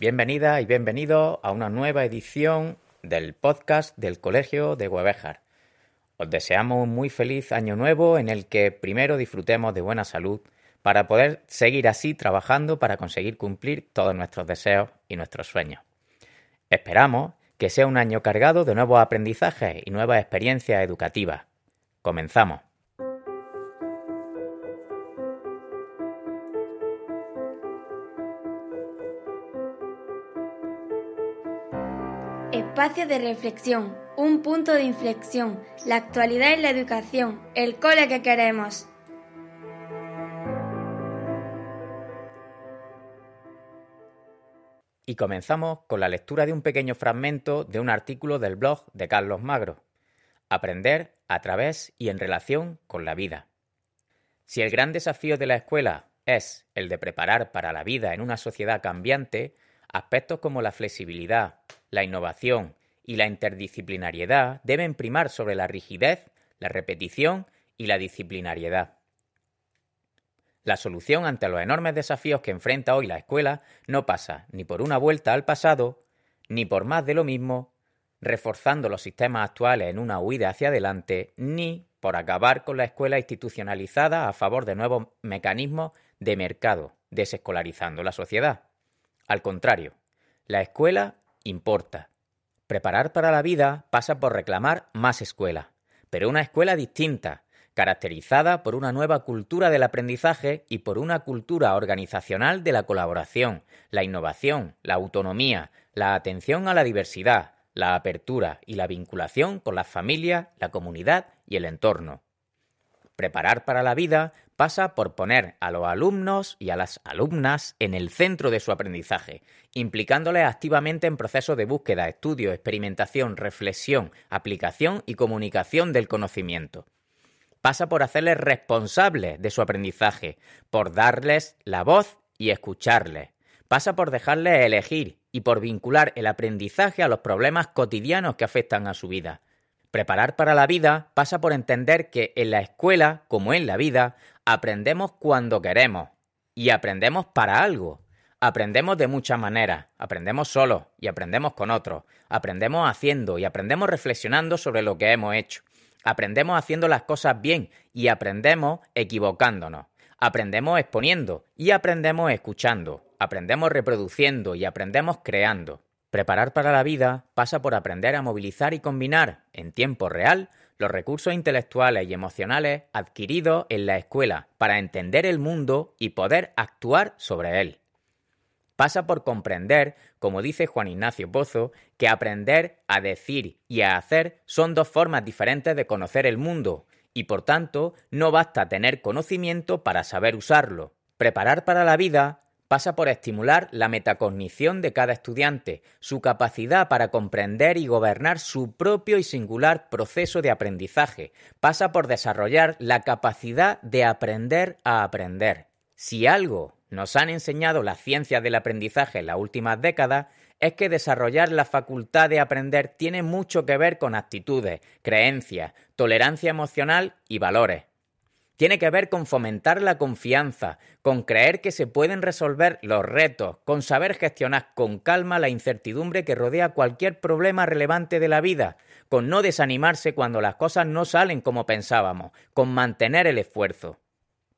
Bienvenida y bienvenido a una nueva edición del podcast del Colegio de Huevejar. Os deseamos un muy feliz año nuevo en el que primero disfrutemos de buena salud para poder seguir así trabajando para conseguir cumplir todos nuestros deseos y nuestros sueños. Esperamos que sea un año cargado de nuevos aprendizajes y nuevas experiencias educativas. Comenzamos. Espacio de reflexión, un punto de inflexión, la actualidad en la educación, el cole que queremos. Y comenzamos con la lectura de un pequeño fragmento de un artículo del blog de Carlos Magro. Aprender a través y en relación con la vida. Si el gran desafío de la escuela es el de preparar para la vida en una sociedad cambiante, aspectos como la flexibilidad, la innovación y la interdisciplinariedad deben primar sobre la rigidez, la repetición y la disciplinariedad. La solución ante los enormes desafíos que enfrenta hoy la escuela no pasa ni por una vuelta al pasado, ni por más de lo mismo, reforzando los sistemas actuales en una huida hacia adelante, ni por acabar con la escuela institucionalizada a favor de nuevos mecanismos de mercado, desescolarizando la sociedad. Al contrario, la escuela importa. Preparar para la vida pasa por reclamar más escuela, pero una escuela distinta, caracterizada por una nueva cultura del aprendizaje y por una cultura organizacional de la colaboración, la innovación, la autonomía, la atención a la diversidad, la apertura y la vinculación con las familias, la comunidad y el entorno. Preparar para la vida pasa por poner a los alumnos y a las alumnas en el centro de su aprendizaje, implicándoles activamente en procesos de búsqueda, estudio, experimentación, reflexión, aplicación y comunicación del conocimiento pasa por hacerles responsables de su aprendizaje, por darles la voz y escucharles. Pasa por dejarles elegir y por vincular el aprendizaje a los problemas cotidianos que afectan a su vida. Preparar para la vida pasa por entender que en la escuela, como en la vida, aprendemos cuando queremos y aprendemos para algo. Aprendemos de muchas maneras, aprendemos solos y aprendemos con otros, aprendemos haciendo y aprendemos reflexionando sobre lo que hemos hecho. Aprendemos haciendo las cosas bien y aprendemos equivocándonos. Aprendemos exponiendo y aprendemos escuchando. Aprendemos reproduciendo y aprendemos creando. Preparar para la vida pasa por aprender a movilizar y combinar en tiempo real los recursos intelectuales y emocionales adquiridos en la escuela para entender el mundo y poder actuar sobre él pasa por comprender, como dice Juan Ignacio Pozo, que aprender a decir y a hacer son dos formas diferentes de conocer el mundo, y por tanto no basta tener conocimiento para saber usarlo. Preparar para la vida pasa por estimular la metacognición de cada estudiante, su capacidad para comprender y gobernar su propio y singular proceso de aprendizaje, pasa por desarrollar la capacidad de aprender a aprender. Si algo nos han enseñado las ciencias del aprendizaje en las últimas décadas es que desarrollar la facultad de aprender tiene mucho que ver con actitudes, creencias, tolerancia emocional y valores. Tiene que ver con fomentar la confianza, con creer que se pueden resolver los retos, con saber gestionar con calma la incertidumbre que rodea cualquier problema relevante de la vida, con no desanimarse cuando las cosas no salen como pensábamos, con mantener el esfuerzo.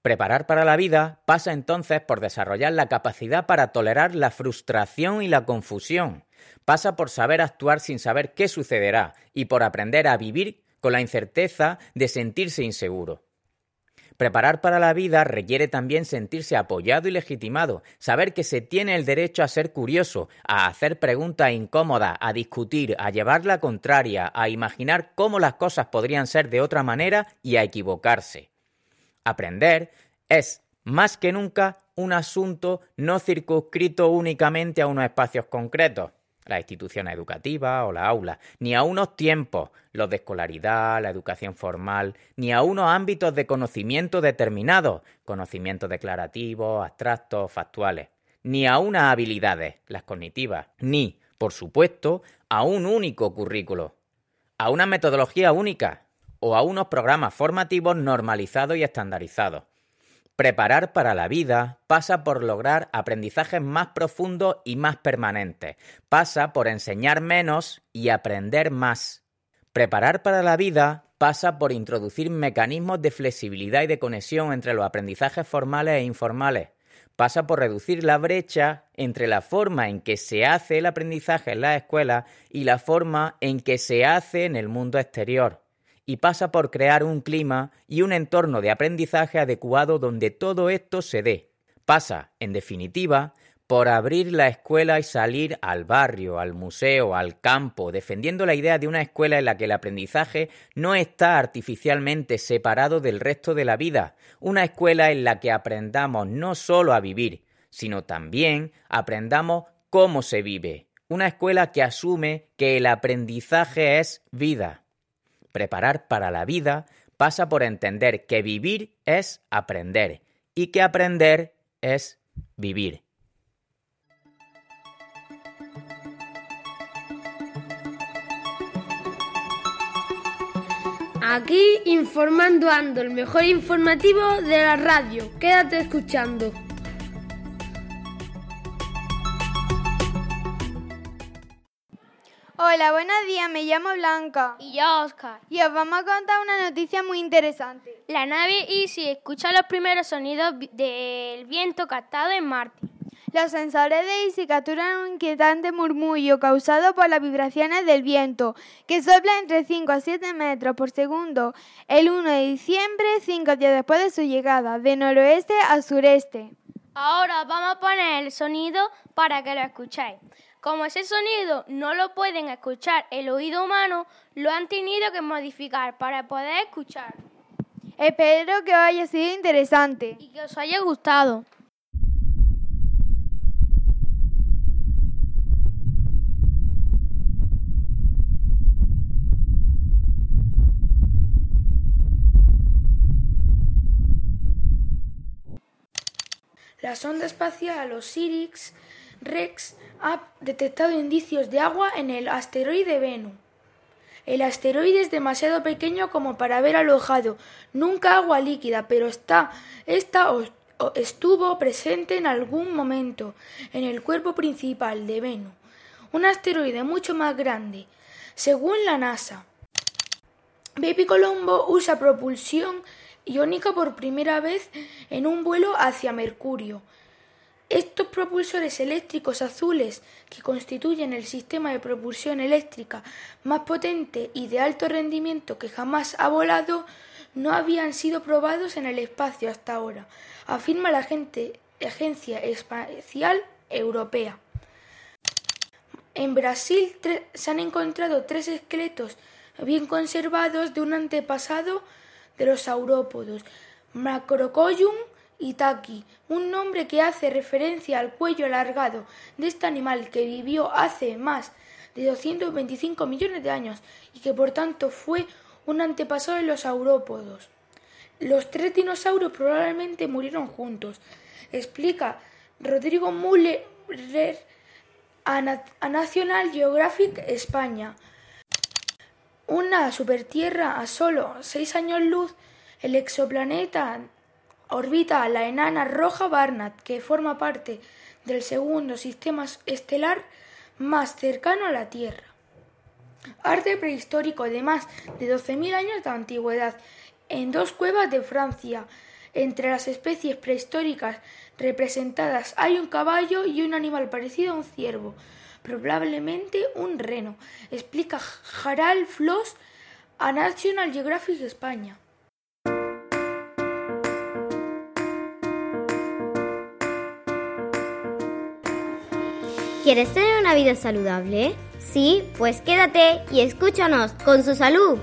Preparar para la vida pasa entonces por desarrollar la capacidad para tolerar la frustración y la confusión. Pasa por saber actuar sin saber qué sucederá y por aprender a vivir con la incerteza de sentirse inseguro. Preparar para la vida requiere también sentirse apoyado y legitimado, saber que se tiene el derecho a ser curioso, a hacer preguntas incómodas, a discutir, a llevar la contraria, a imaginar cómo las cosas podrían ser de otra manera y a equivocarse. Aprender es, más que nunca, un asunto no circunscrito únicamente a unos espacios concretos, la institución educativa o la aula, ni a unos tiempos, los de escolaridad, la educación formal, ni a unos ámbitos de conocimiento determinados, conocimientos declarativos, abstractos, factuales, ni a unas habilidades, las cognitivas, ni, por supuesto, a un único currículo, a una metodología única, o a unos programas formativos normalizados y estandarizados. Preparar para la vida pasa por lograr aprendizajes más profundos y más permanentes. Pasa por enseñar menos y aprender más. Preparar para la vida pasa por introducir mecanismos de flexibilidad y de conexión entre los aprendizajes formales e informales. Pasa por reducir la brecha entre la forma en que se hace el aprendizaje en la escuela y la forma en que se hace en el mundo exterior y pasa por crear un clima y un entorno de aprendizaje adecuado donde todo esto se dé. Pasa, en definitiva, por abrir la escuela y salir al barrio, al museo, al campo, defendiendo la idea de una escuela en la que el aprendizaje no está artificialmente separado del resto de la vida, una escuela en la que aprendamos no solo a vivir, sino también aprendamos cómo se vive, una escuela que asume que el aprendizaje es vida. Preparar para la vida pasa por entender que vivir es aprender y que aprender es vivir. Aquí informando ando, el mejor informativo de la radio. Quédate escuchando. Hola, buenos días, me llamo Blanca. Y yo, Oscar. Y os vamos a contar una noticia muy interesante. La nave Easy escucha los primeros sonidos del viento captado en Marte. Los sensores de Easy capturan un inquietante murmullo causado por las vibraciones del viento, que sopla entre 5 a 7 metros por segundo el 1 de diciembre, cinco días después de su llegada, de noroeste a sureste. Ahora vamos a poner el sonido para que lo escuchéis. Como ese sonido no lo pueden escuchar el oído humano, lo han tenido que modificar para poder escuchar. Espero que os haya sido interesante y que os haya gustado. La sonda espacial Osiris Rex ha detectado indicios de agua en el asteroide Venus. El asteroide es demasiado pequeño como para haber alojado nunca agua líquida, pero está, esta estuvo presente en algún momento en el cuerpo principal de Venus, un asteroide mucho más grande, según la NASA. Baby Colombo usa propulsión iónica por primera vez en un vuelo hacia Mercurio. Estos propulsores eléctricos azules, que constituyen el sistema de propulsión eléctrica más potente y de alto rendimiento que jamás ha volado, no habían sido probados en el espacio hasta ahora, afirma la Agencia Espacial Europea. En Brasil se han encontrado tres esqueletos bien conservados de un antepasado de los saurópodos, Macrocollum Itaki, un nombre que hace referencia al cuello alargado de este animal que vivió hace más de 225 millones de años y que por tanto fue un antepasado de los saurópodos. Los tres dinosaurios probablemente murieron juntos, explica Rodrigo Müller a, National Geographic España. Una supertierra a solo seis años luz, el exoplaneta orbita la enana roja Barnard, que forma parte del segundo sistema estelar más cercano a la Tierra. Arte prehistórico de más de 12.000 años de antigüedad en dos cuevas de Francia. Entre las especies prehistóricas representadas hay un caballo y un animal parecido a un ciervo, probablemente un reno, explica Harald Floss a National Geographic España. ¿Quieres tener una vida saludable? Sí, pues quédate y escúchanos con su salud.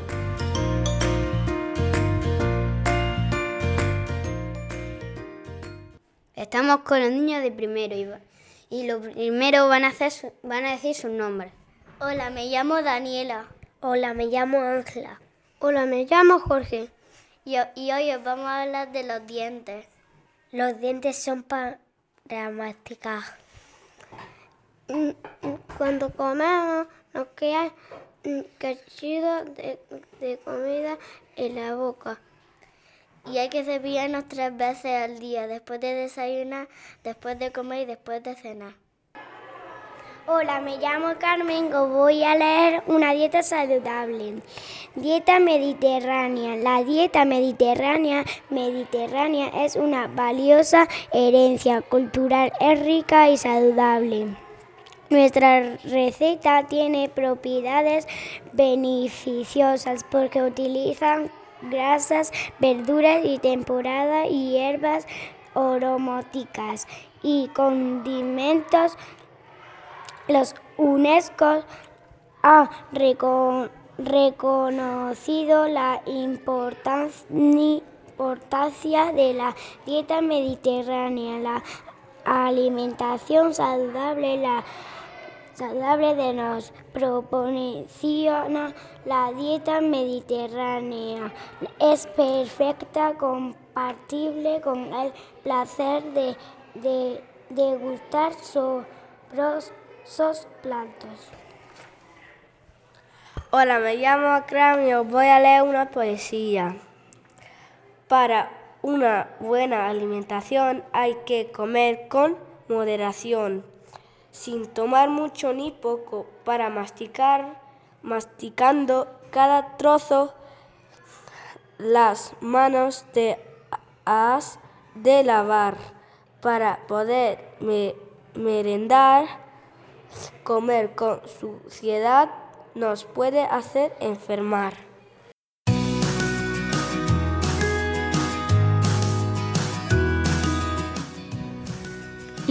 Estamos con los niños de primero y, lo primero van a, hacer, van a decir sus nombres. Hola, me llamo Daniela. Hola, me llamo Ángela. Hola, me llamo Jorge. Y, y hoy os vamos a hablar de los dientes. Los dientes son para masticar. Cuando comemos nos queda un cachito de, comida en la boca y hay que cepillarnos tres veces al día, después de desayunar, después de comer y después de cenar. Hola, me llamo Carmen, voy a leer una dieta saludable. Dieta mediterránea. La dieta mediterránea mediterránea es una valiosa herencia cultural, es rica y saludable. Nuestra receta tiene propiedades beneficiosas porque utilizan grasas, verduras y temporada y hierbas aromáticas y condimentos. Los UNESCO ha reconocido la importancia de la dieta mediterránea, la alimentación saludable, la saludable de nos proporciona la dieta mediterránea. Es perfecta, compatible con el placer de, de degustar sus plantas. Hola, me llamo os voy a leer una poesía. Para una buena alimentación hay que comer con moderación, sin tomar mucho ni poco, para masticar, masticando cada trozo, las manos te has de lavar para poder merendar Comer con suciedad nos puede hacer enfermar.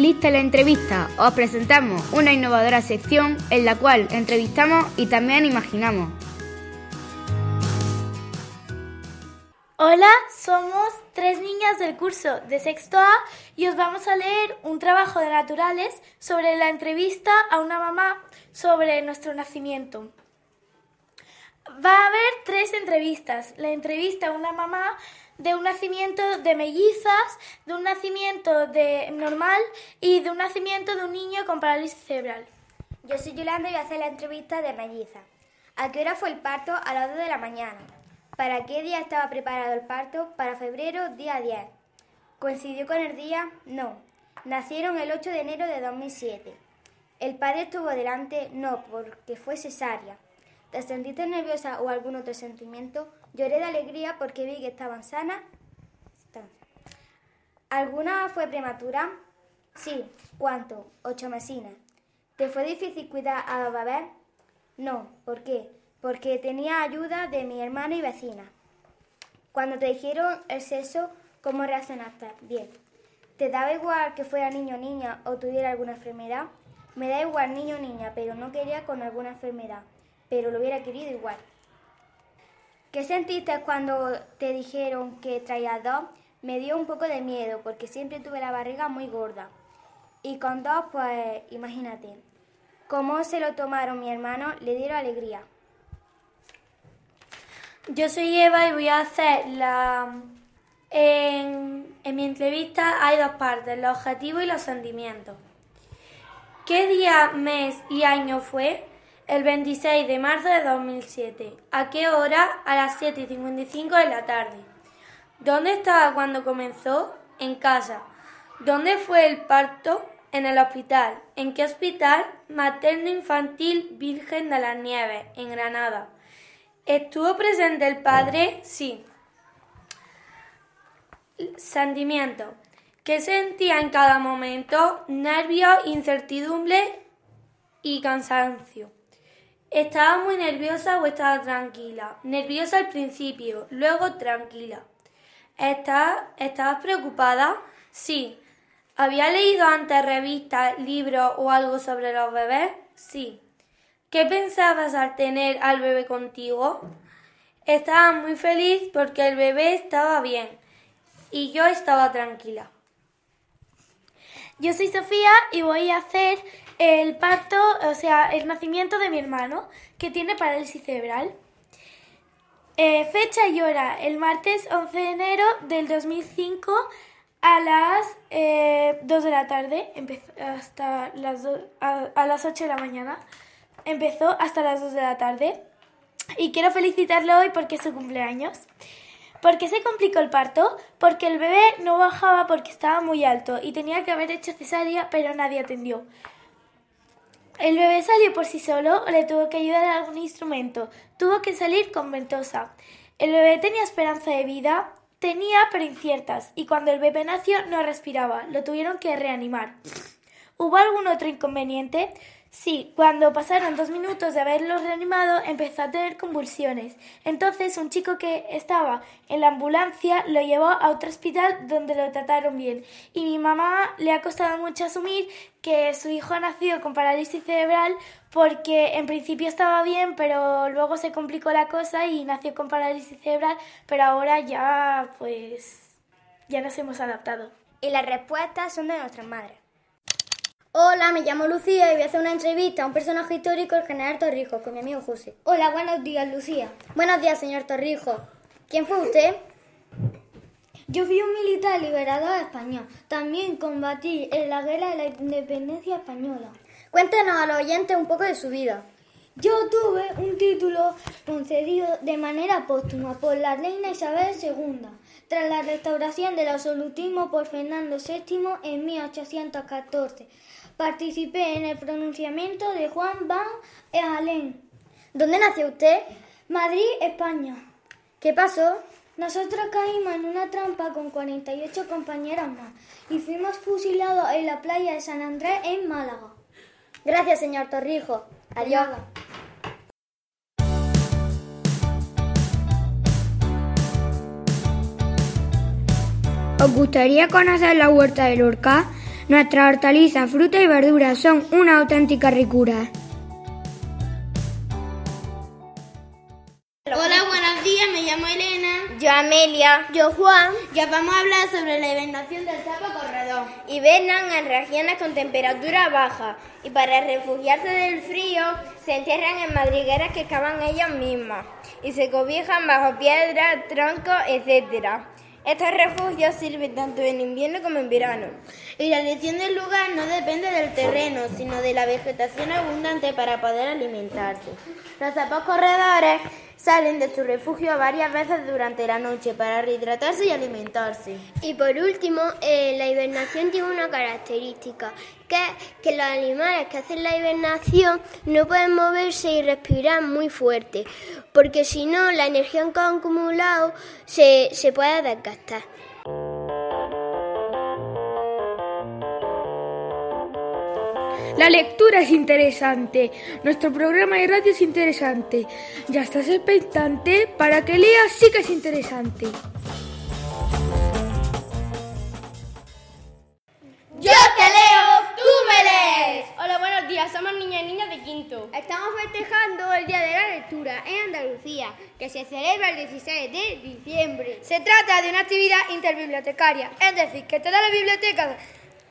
Lista la entrevista. Os presentamos una innovadora sección en la cual entrevistamos y también imaginamos. Hola, somos tres niñas del curso de sexto A y os vamos a leer un trabajo de naturales sobre la entrevista a una mamá sobre nuestro nacimiento. Va a haber tres entrevistas. La entrevista a una mamá de un nacimiento de mellizas, de un nacimiento de normal y de un nacimiento de un niño con parálisis cerebral. Yo soy Yolanda y voy a hacer la entrevista de melliza. ¿A qué hora fue el parto? A las 2 de la mañana. ¿Para qué día estaba preparado el parto? Para febrero, día 10. ¿Coincidió con el día? No. Nacieron el 8 de enero de 2007. ¿El padre estuvo delante? No, porque fue cesárea. ¿Te sentiste nerviosa o algún otro sentimiento? Lloré de alegría porque vi que estaban sanas. ¿Alguna fue prematura? Sí. ¿Cuánto? Ocho mesinas. ¿Te fue difícil cuidar a bebés? No. ¿Por qué? porque tenía ayuda de mi hermana y vecina. Cuando te dijeron el sexo, ¿cómo reaccionaste? Bien. ¿Te daba igual que fuera niño o niña o tuviera alguna enfermedad? Me da igual niño o niña, pero no quería con alguna enfermedad, pero lo hubiera querido igual. ¿Qué sentiste cuando te dijeron que traía dos? Me dio un poco de miedo porque siempre tuve la barriga muy gorda. Y con dos, pues imagínate. ¿Cómo se lo tomaron mi hermano? Le dieron alegría. Yo soy Eva y voy a hacer la... En, mi entrevista hay dos partes, los objetivos y los sentimientos. ¿Qué día, mes y año fue? El 26 de marzo de 2007. ¿A qué hora? A las 7 y 55 de la tarde. ¿Dónde estaba cuando comenzó? En casa. ¿Dónde fue el parto? En el hospital. ¿En qué hospital? Materno Infantil Virgen de las Nieves, en Granada. ¿Estuvo presente el padre? Sí. Sentimiento. ¿Qué sentía en cada momento? Nervios, incertidumbre y cansancio. ¿Estaba muy nerviosa o estaba tranquila? Nerviosa al principio, luego tranquila. ¿Estabas preocupada? Sí. ¿Había leído antes revistas, libros o algo sobre los bebés? Sí. ¿Qué pensabas al tener al bebé contigo? Estaba muy feliz porque el bebé estaba bien y yo estaba tranquila. Yo soy Sofía y voy a hacer el parto, o sea, el nacimiento de mi hermano, que tiene parálisis cerebral. Eh, fecha y hora, el martes 11 de enero del 2005 a las 2 eh, de la tarde, hasta las a, a las 8 de la mañana empezó hasta las 2 de la tarde y quiero felicitarlo hoy porque es su cumpleaños. ¿Por qué se complicó el parto? Porque el bebé no bajaba porque estaba muy alto y tenía que haber hecho cesárea, pero nadie atendió. El bebé salió por sí solo o le tuvo que ayudar algún instrumento. Tuvo que salir con ventosa. El bebé tenía esperanza de vida, tenía pero inciertas, y cuando el bebé nació no respiraba, lo tuvieron que reanimar. ¿Hubo algún otro inconveniente? Sí, cuando pasaron dos minutos de haberlo reanimado empezó a tener convulsiones. Entonces un chico que estaba en la ambulancia lo llevó a otro hospital donde lo trataron bien. Y mi mamá le ha costado mucho asumir que su hijo ha nacido con parálisis cerebral porque en principio estaba bien, pero luego se complicó la cosa y nació con parálisis cerebral, pero ahora ya pues ya nos hemos adaptado. Y las respuestas son de nuestras madres. Hola, me llamo Lucía y voy a hacer una entrevista a un personaje histórico, el general Torrijos, con mi amigo José. Hola, buenos días, Lucía. Buenos días, señor Torrijos. ¿Quién fue usted? Yo fui un militar liberador español. También combatí en la guerra de la independencia española. Cuéntenos a los oyentes un poco de su vida. Yo tuve un título concedido de manera póstuma por la reina Isabel II, tras la restauración del absolutismo por Fernando VII en 1814. Participé en el pronunciamiento de Juan Van Halen. ¿Dónde nació usted? Madrid, España. ¿Qué pasó? Nosotros caímos en una trampa con 48 compañeras más y fuimos fusilados en la playa de San Andrés en Málaga. Gracias, señor Torrijo. Adiós. ¿Os gustaría conocer la huerta del Orca? Nuestras hortalizas, frutas y verduras son una auténtica ricura. Hola, buenos días, me llamo Elena. Yo Amelia. Yo Juan. Ya vamos a hablar sobre la hibernación del sapo corredor. Hibernan en regiones con temperatura baja y para refugiarse del frío se entierran en madrigueras que cavan ellos mismos y se cobijan bajo piedras, troncos, etcétera. Estos refugios sirven tanto en invierno como en verano. Y la elección del lugar no depende del terreno, sino de la vegetación abundante para poder alimentarse. Los sapos corredores salen de su refugio varias veces durante la noche para rehidratarse y alimentarse. Y por último, eh, la hibernación tiene una característica, que que los animales que hacen la hibernación no pueden moverse y respirar muy fuerte, porque si no, la energía que han acumulado se, se puede desgastar. La lectura es interesante, nuestro programa de radio es interesante. Ya estás expectante para que leas, sí que es interesante. Hola, buenos días, somos niñas y niñas de quinto. Estamos festejando el Día de la Lectura en Andalucía, que se celebra el 16 de diciembre. Se trata de una actividad interbibliotecaria, es decir, que todas las bibliotecas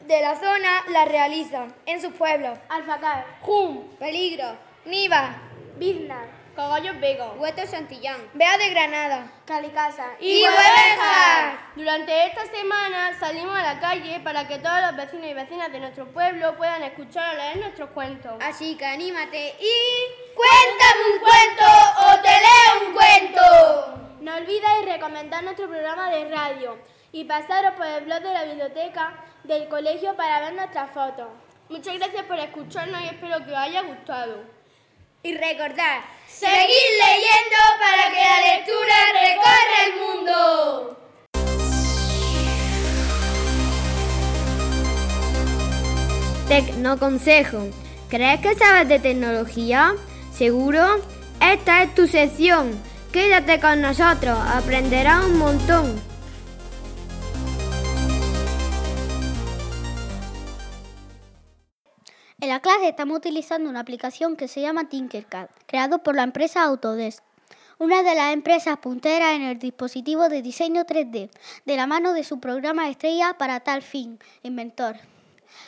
de la zona la realizan en sus pueblos. Alfacar, Jum, Peligro, Niva, Biznar, Cogollos Vego, Hueto Santillán, Bea de Granada Calicasa y Huevejas. Durante esta semana salimos a la calle para que todos los vecinos y vecinas de nuestro pueblo puedan escuchar o leer nuestros cuentos. Así que anímate y... Cuéntame un cuento o te leo un cuento. No olvidéis recomendar nuestro programa de radio y pasaros por el blog de la biblioteca del colegio para ver nuestras fotos. Muchas gracias por escucharnos y espero que os haya gustado. Y recordad, Seguid leyendo para que la lectura recorra el mundo. Tecnoconsejo. ¿Crees que sabes de tecnología? ¿Seguro? Esta es tu sección. Quédate con nosotros, aprenderás un montón. En la clase estamos utilizando una aplicación que se llama Tinkercad, creado por la empresa Autodesk, una de las empresas punteras en el dispositivo de diseño 3D, de la mano de su programa estrella para tal fin, Inventor.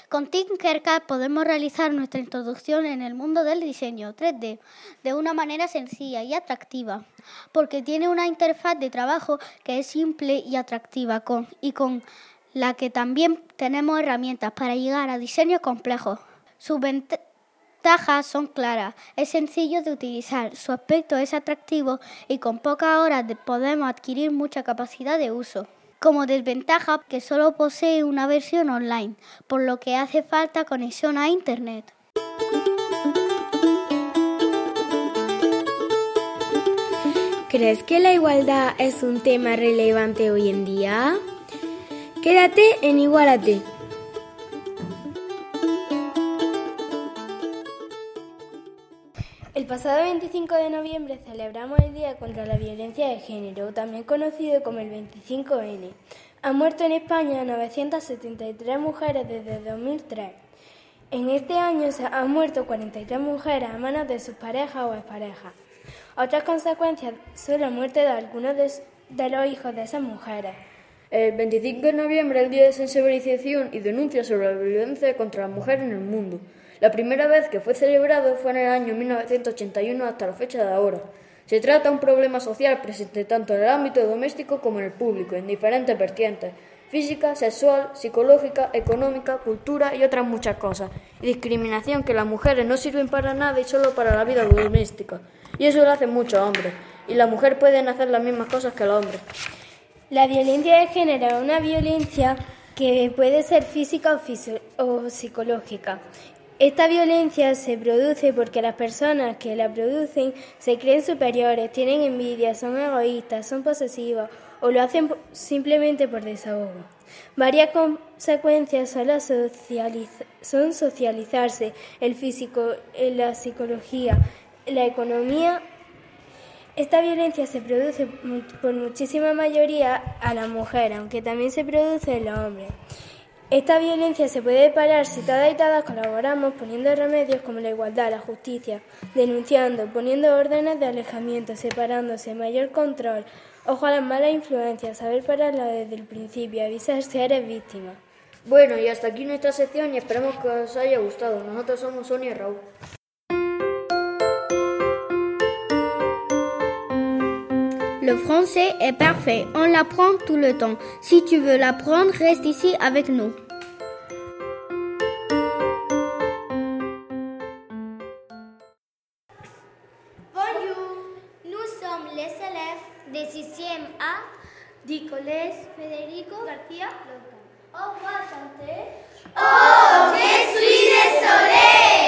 Con Tinkercad podemos realizar nuestra introducción en el mundo del diseño 3D de una manera sencilla y atractiva, porque tiene una interfaz de trabajo que es simple y atractiva con, y con la que también tenemos herramientas para llegar a diseños complejos. Sus ventajas son claras, es sencillo de utilizar, su aspecto es atractivo y con pocas horas podemos adquirir mucha capacidad de uso. Como desventaja que solo posee una versión online, por lo que hace falta conexión a Internet. ¿Crees que la igualdad es un tema relevante hoy en día? Quédate en Igualate. El pasado 25 de noviembre celebramos el Día contra la Violencia de Género, también conocido como el 25N. Han muerto en España 973 mujeres desde 2003. En este año se han muerto 43 mujeres a manos de sus parejas o exparejas. Otras consecuencias son la muerte de algunos de, los hijos de esas mujeres. El 25 de noviembre es el Día de Sensibilización y Denuncia sobre la Violencia contra la Mujer en el Mundo. La primera vez que fue celebrado fue en el año 1981 hasta la fecha de ahora. Se trata de un problema social presente tanto en el ámbito doméstico como en el público, en diferentes vertientes, física, sexual, psicológica, económica, cultura y otras muchas cosas. Y discriminación que las mujeres no sirven para nada y solo para la vida doméstica. Y eso lo hacen muchos hombres. Y las mujeres pueden hacer las mismas cosas que los hombres. La violencia de género es una violencia que puede ser física o, o psicológica. Esta violencia se produce porque las personas que la producen se creen superiores, tienen envidia, son egoístas, son posesivos o lo hacen simplemente por desahogo. Varias consecuencias son, la socializarse, el físico, la psicología, la economía, esta violencia se produce por muchísima mayoría a la mujer, aunque también se produce en los hombres. Esta violencia se puede parar si todas y todas colaboramos poniendo remedios como la igualdad, la justicia, denunciando, poniendo órdenes de alejamiento, separándose, mayor control, ojo a las malas influencias, saber pararla desde el principio, avisar si eres víctima. Bueno, y hasta aquí nuestra sección y esperamos que os haya gustado. Nosotros somos Sonia y Raúl. Le français est parfait, on l'apprend tout le temps. Si tu veux l'apprendre, reste ici avec nous. Bonjour, nous sommes les élèves des 6e A du collège Federico García Lorca. On va chanter Oh, je suis désolé Je suis désolée.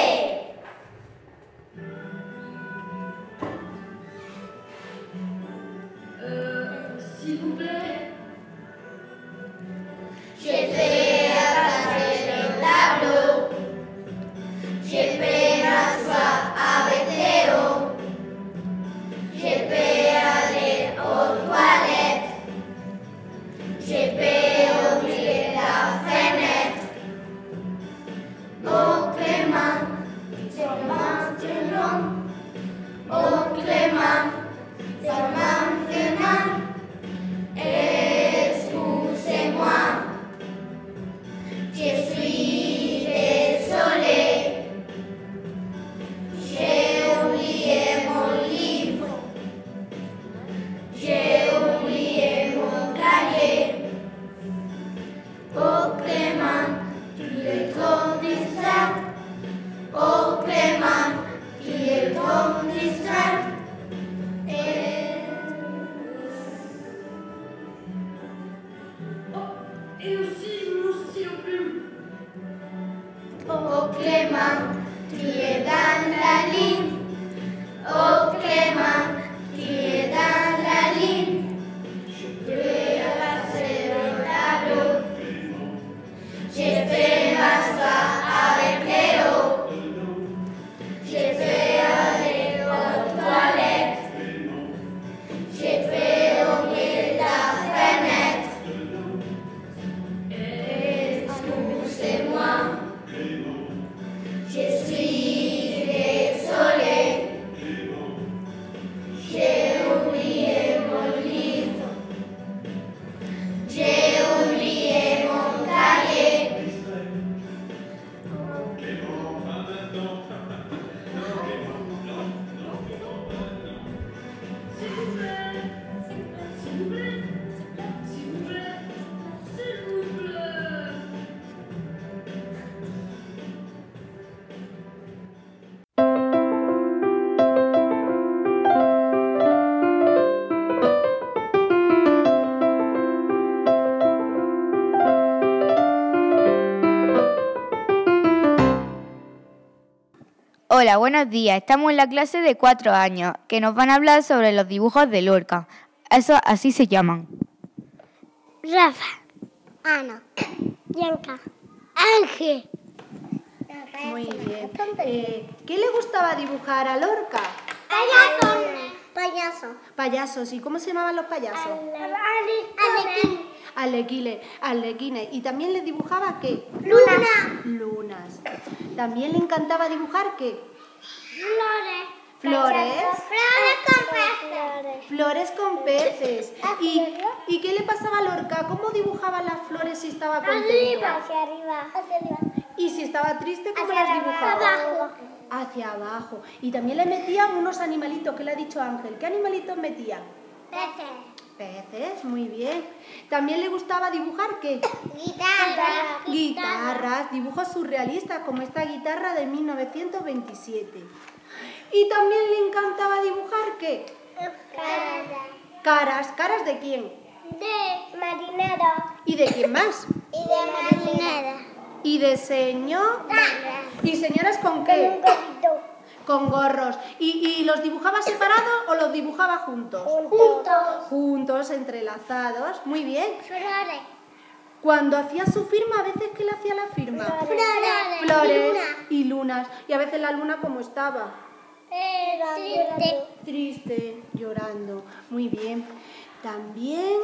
Hola, buenos días. Estamos en la clase de cuatro años, que nos van a hablar sobre los dibujos de Lorca. Eso así se llaman. Rafa. Ana. Bianca. Ángel. Muy bien. Eh, ¿Qué le gustaba dibujar a Lorca? Payaso. Payaso. Payasos. ¿Y cómo se llamaban los payasos? Alequín. Alequile, alequines. ¿Y también le dibujaba qué? Luna. Lunas. ¿También le encantaba dibujar qué? Flores. Flores. Flores con peces. Flores con peces. ¿Y, ¿Y qué le pasaba a Lorca? ¿Cómo dibujaba las flores si estaba contento? Hacia arriba. Hacia arriba. ¿Y si estaba triste, cómo Hacia las dibujaba? abajo. Hacia abajo. Y también le metían unos animalitos, ¿qué le ha dicho Ángel? ¿Qué animalitos metían? Peces. Peces, muy bien. También le gustaba dibujar qué? Guitarra. Guitarras, dibujos surrealistas como esta guitarra de 1927. Y también le encantaba dibujar qué? Caras, caras de quién? De marinero. ¿Y de quién más? Y de marinera. ¿Y de señor? ¿Y señoras con qué? Con gorros. ¿Y, y los dibujaba separados o los dibujaba juntos? Juntos. Juntos, entrelazados. Muy bien. Flores. Cuando hacía su firma, a veces ¿qué le hacía la firma? Flores. Flores Luna. y lunas. Y a veces la luna como estaba. Triste. Triste, llorando. Muy bien. También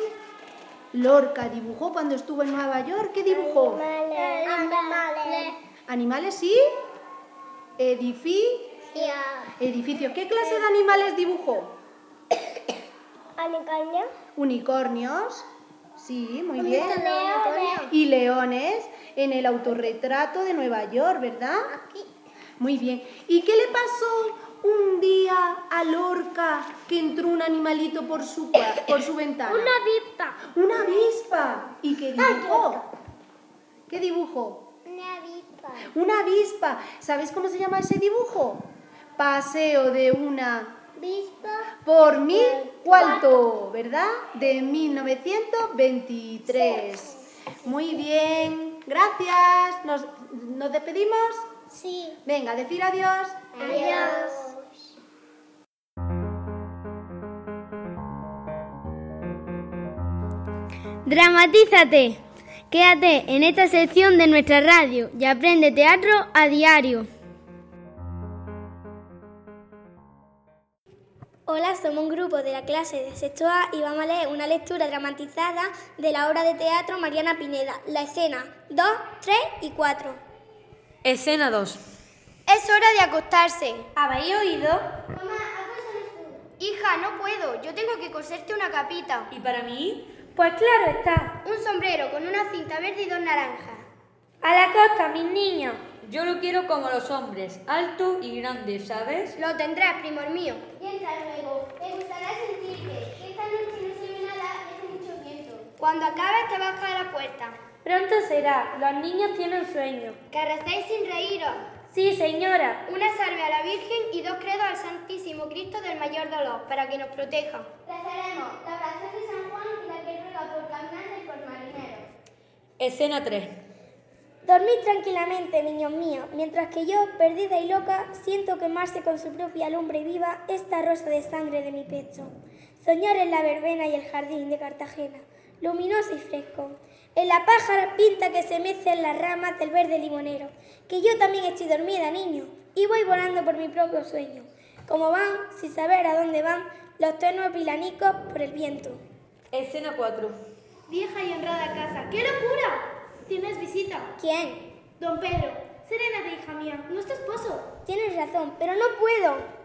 Lorca dibujó cuando estuvo en Nueva York. ¿Qué dibujó? Animales. Animales y edificios. Edificios. ¿Qué clase de animales dibujó? Unicornio. Unicornios. Sí, muy bien. Leones. Y leones en el autorretrato de Nueva York, ¿verdad? Muy bien. ¿Y qué le pasó un día a Lorca que entró un animalito por su, por su ventana? Una avispa. Una avispa. ¿Y qué dibujó? ¿Qué dibujó? Una avispa. Una avispa. ¿Sabéis cómo se llama ese dibujo? Paseo de una Avispa. por mi cuarto, ¿verdad? De 1923. Muy bien, gracias. ¿Nos, nos despedimos? Sí. Venga, decir adiós. Adiós. Dramatízate. Quédate en esta sección de nuestra radio y aprende teatro a diario. Hola, somos un grupo de la clase de sexto A y vamos a leer una lectura dramatizada de la obra de teatro Mariana Pineda, la escena 2, 3 y 4. Escena 2. Es hora de acostarse. ¿Habéis oído? Hija, no puedo. Yo tengo que coserte una capita. ¿Y para mí? Pues claro está. Un sombrero con una cinta verde y dos naranjas. A la costa, mis niños. Yo lo quiero como los hombres, alto y grande, ¿sabes? Lo tendrás, primor mío. Y entra luego. Te gustará sentirte que esta noche no se ve nada hace mucho viento. Cuando acabes te baja a la puerta. Pronto será. Los niños tienen sueño. Que recéis sin reíros. Sí, señora. Una salve a la Virgen y dos credos al Santísimo Cristo del Mayor Dolor, para que nos proteja. Rezaremos la oración de San Juan y la que ruega por caminantes y por marineros. Escena 3. Dormid tranquilamente, niños míos, mientras que yo, perdida y loca, siento quemarse con su propia lumbre viva esta rosa de sangre de mi pecho. Soñar en la verbena y el jardín de Cartagena, luminoso y fresco. En la pájara pinta que se mecen las ramas del verde limonero, que yo también estoy dormida, niño, y voy volando por mi propio sueño. Como van, sin saber a dónde van, los tenues pilanicos por el viento. Escena 4. Vieja y honrada casa. ¡Qué locura! ¿Tienes visita? ¿Quién? Don Pedro. Serénate, hija mía. No es tu esposo. Tienes razón, pero no puedo.